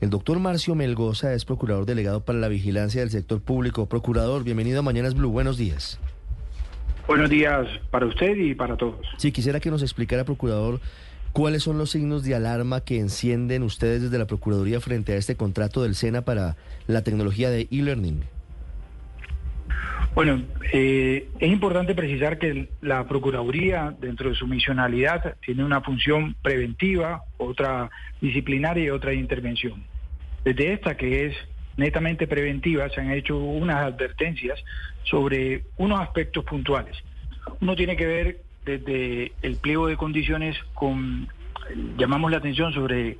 El doctor Marcio Melgoza es procurador delegado para la vigilancia del sector público. Procurador, bienvenido a Mañanas Blue. Buenos días. Buenos días para usted y para todos. Sí, quisiera que nos explicara, procurador, cuáles son los signos de alarma que encienden ustedes desde la Procuraduría frente a este contrato del SENA para la tecnología de e-learning. Bueno, eh, es importante precisar que la Procuraduría, dentro de su misionalidad, tiene una función preventiva, otra disciplinaria y otra intervención. Desde esta, que es netamente preventiva, se han hecho unas advertencias sobre unos aspectos puntuales. Uno tiene que ver desde el pliego de condiciones con, llamamos la atención sobre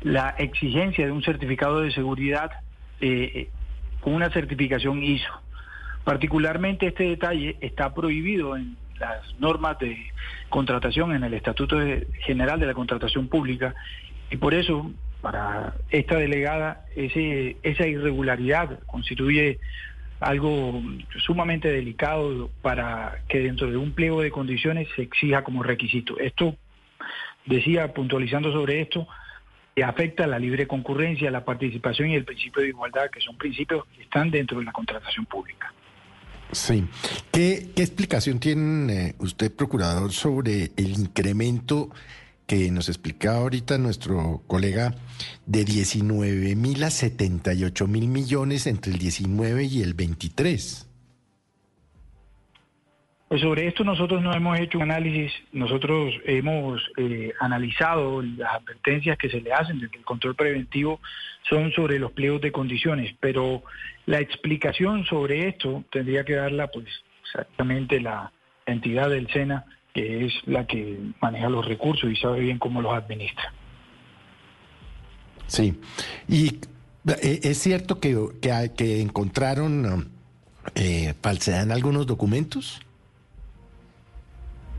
la exigencia de un certificado de seguridad eh, con una certificación ISO. Particularmente este detalle está prohibido en las normas de contratación, en el Estatuto General de la Contratación Pública, y por eso, para esta delegada, esa irregularidad constituye algo sumamente delicado para que dentro de un pliego de condiciones se exija como requisito. Esto, decía, puntualizando sobre esto, afecta la libre concurrencia, la participación y el principio de igualdad, que son principios que están dentro de la contratación pública. Sí. ¿Qué, explicación tiene eh, usted, procurador, sobre el incremento que nos explicaba ahorita nuestro colega de 19 mil a 78 mil millones entre el 19 y el 23? Pues sobre esto nosotros no hemos hecho un análisis, nosotros hemos eh, analizado las advertencias que se le hacen desde el control preventivo son sobre los pliegos de condiciones, pero la explicación sobre esto tendría que darla pues exactamente la entidad del SENA, que es la que maneja los recursos y sabe bien cómo los administra. Sí, y eh, es cierto que, que, encontraron eh, falsedad en algunos documentos.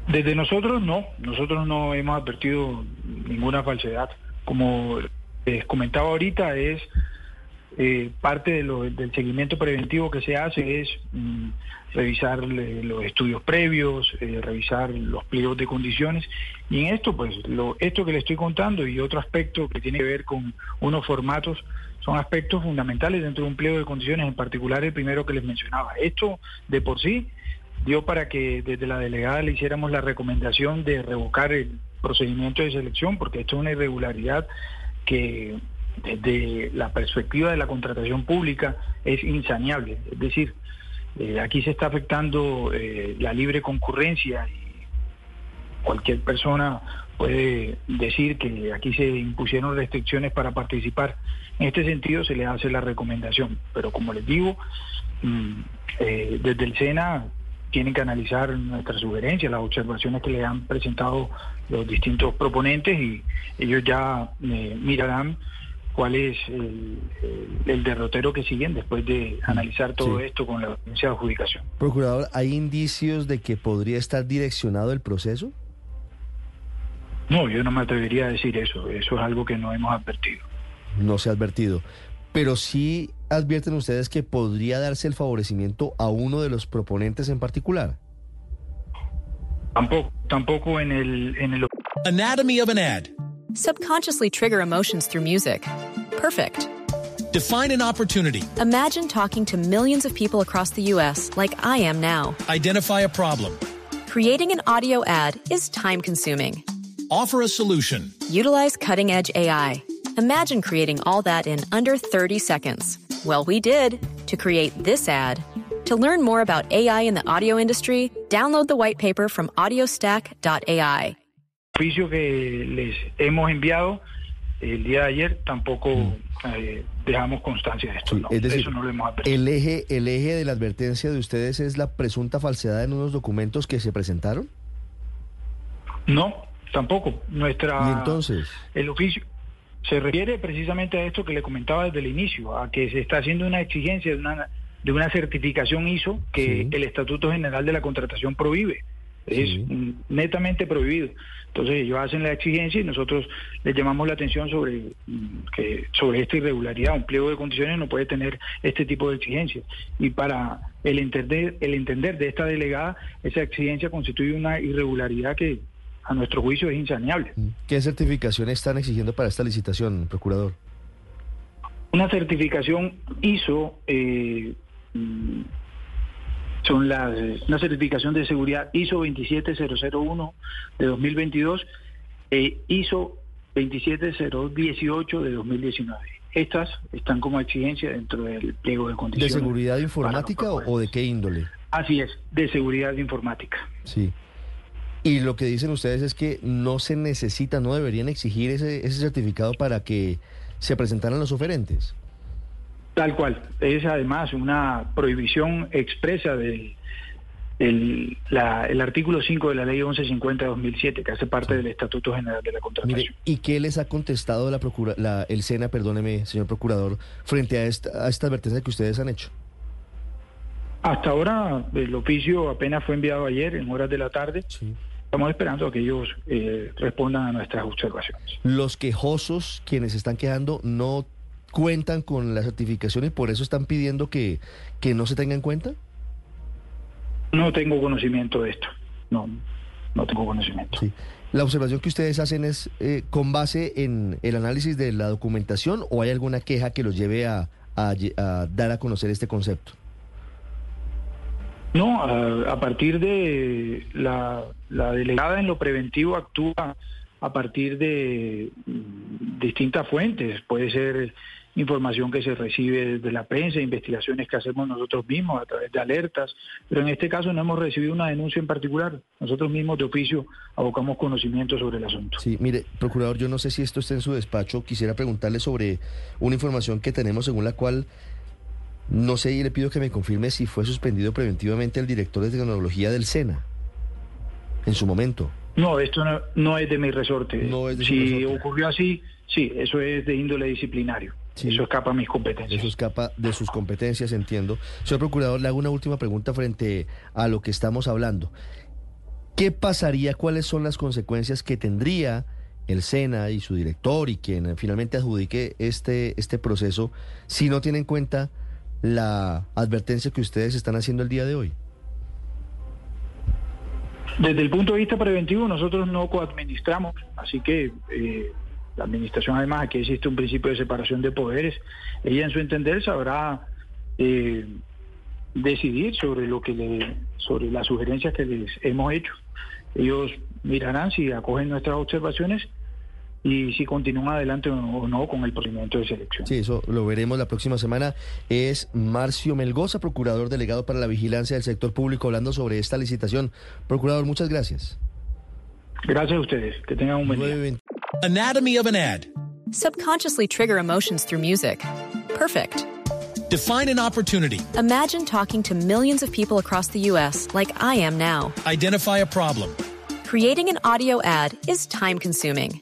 Desde nosotros no, nosotros no hemos advertido ninguna falsedad. Como les comentaba ahorita, es eh, parte del seguimiento preventivo que se hace es mm, revisar los estudios previos, eh, revisar los pliegos de condiciones y en esto pues lo, esto que le estoy contando y otro aspecto que tiene que ver con unos formatos son aspectos fundamentales dentro de un pliego de condiciones, en particular el primero que les mencionaba. Esto de por sí dio para que desde la delegada le hiciéramos la recomendación de revocar el procedimiento de selección, porque esto es una irregularidad que desde la perspectiva de la contratación pública es insaneable. Es decir, eh, aquí se está afectando eh, la libre concurrencia y cualquier persona puede decir que aquí se impusieron restricciones para participar. En este sentido se le hace la recomendación, pero como les digo, mm, eh, desde el SENA tienen que analizar nuestras sugerencias, las observaciones que le han presentado los distintos proponentes y ellos ya eh, mirarán cuál es el, derrotero que siguen después de analizar todo esto con la audiencia de adjudicación. Procurador, ¿hay indicios de que podría estar direccionado el proceso? No, yo no me atrevería a decir eso. Eso es algo que no hemos advertido. No se ha advertido. Pero sí advierten ustedes que podría darse el favorecimiento a uno de los proponentes en particular. Tampoco, tampoco en el, en el... Anatomy of an ad. Subconsciously trigger emotions through music. Perfect. Define an opportunity. Imagine talking to millions of people across the U.S. like I am now. Identify a problem. Creating an audio ad is time consuming. Offer a solution. Utilize cutting edge AI. Imagine creating all that in under 30 seconds. Well, we did to create this ad. To learn more about AI in the audio industry, download the white paper from audiostack.ai. Juicio que les hemos enviado el día de ayer tampoco mm. eh, dejamos constancia de esto. no, es decir, eso no lo hemos advertido. El eje, el eje de la advertencia de ustedes es la presunta falsedad en unos documentos que se presentaron. No, tampoco. Nuestra ¿Y entonces? el oficio se refiere precisamente a esto que le comentaba desde el inicio, a que se está haciendo una exigencia de una, de una certificación ISO que Sí. el Estatuto General de la Contratación prohíbe. Es Sí. netamente prohibido. Entonces ellos hacen la exigencia y nosotros les llamamos la atención sobre que sobre esta irregularidad. Un pliego de condiciones no puede tener este tipo de exigencias. Y para el entender, el entender de esta delegada, esa exigencia constituye una irregularidad que a nuestro juicio es insaneable. ¿Qué certificación están exigiendo para esta licitación, procurador? Una certificación ISO eh, mm, son las una certificación de seguridad ISO 27001 de 2022 e ISO 27018 de 2019. Estas están como exigencia dentro del pliego de ¿De condiciones. seguridad para informática o, de qué índole? Así es, de seguridad informática. Sí. Y lo que dicen ustedes es que no se necesita, no deberían exigir ese, ese certificado para que se presentaran los oferentes. Tal cual. Es además una prohibición expresa del el, la- el artículo 5 de la ley 1150 de 2007, que hace parte del Estatuto General de la Contratación. Mire, ¿y qué les ha contestado la procura, la, el SENA, perdóneme, señor procurador, frente a esta, a esta advertencia que ustedes han hecho? Hasta ahora el oficio apenas fue enviado ayer en horas de la tarde. Sí. Estamos esperando a que ellos eh, respondan a nuestras observaciones. Los quejosos, quienes están quejando, no cuentan con la certificación y por eso están pidiendo que, que no se tenga en cuenta. No tengo conocimiento de esto. No, no tengo conocimiento. Sí. La observación que ustedes hacen es eh, con base en el análisis de la documentación o hay alguna queja que los lleve a, a lle- a dar a conocer este concepto. No, a, a partir de la, la delegada en lo preventivo actúa a partir de mm, distintas fuentes. Puede ser información que se recibe de la prensa, investigaciones que hacemos nosotros mismos a través de alertas, pero en este caso no hemos recibido una denuncia en particular. Nosotros mismos de oficio abocamos conocimiento sobre el asunto. Sí, mire, procurador, yo no sé si esto está en su despacho. Quisiera preguntarle sobre una información que tenemos según la cual no sé y le pido que me confirme si fue suspendido preventivamente el director de tecnología del SENA en su momento. No, esto no, no es de mi resorte. No es de si resorte. ocurrió así, sí, eso es de índole disciplinario. Sí. Eso escapa a mis competencias. Eso escapa de sus competencias, entiendo. Señor Procurador, le hago una última pregunta frente a lo que estamos hablando. ¿Qué pasaría, cuáles son las consecuencias que tendría el SENA y su director y quien finalmente adjudique este, este proceso si no tiene en cuenta la advertencia que ustedes están haciendo el día de hoy? Desde el punto de vista preventivo, nosotros no coadministramos, así que eh, la administración, además, aquí existe un principio de separación de poderes. Ella, en su entender, sabrá eh, decidir sobre lo que le, sobre las sugerencias que les hemos hecho. Ellos mirarán si acogen nuestras observaciones y si continúan adelante o no con el procedimiento de selección. Sí, eso lo veremos la próxima semana. Es Marcio Melgoza, procurador delegado para la vigilancia del sector público, hablando sobre esta licitación. Procurador, muchas gracias. Gracias a ustedes. Que tengan un buen día. 9:20. Anatomy of an ad. Subconsciously trigger emotions through music. Perfect. Define an opportunity. Imagine talking to millions of people across the U.S. like I am now. Identify a problem. Creating an audio ad is time consuming.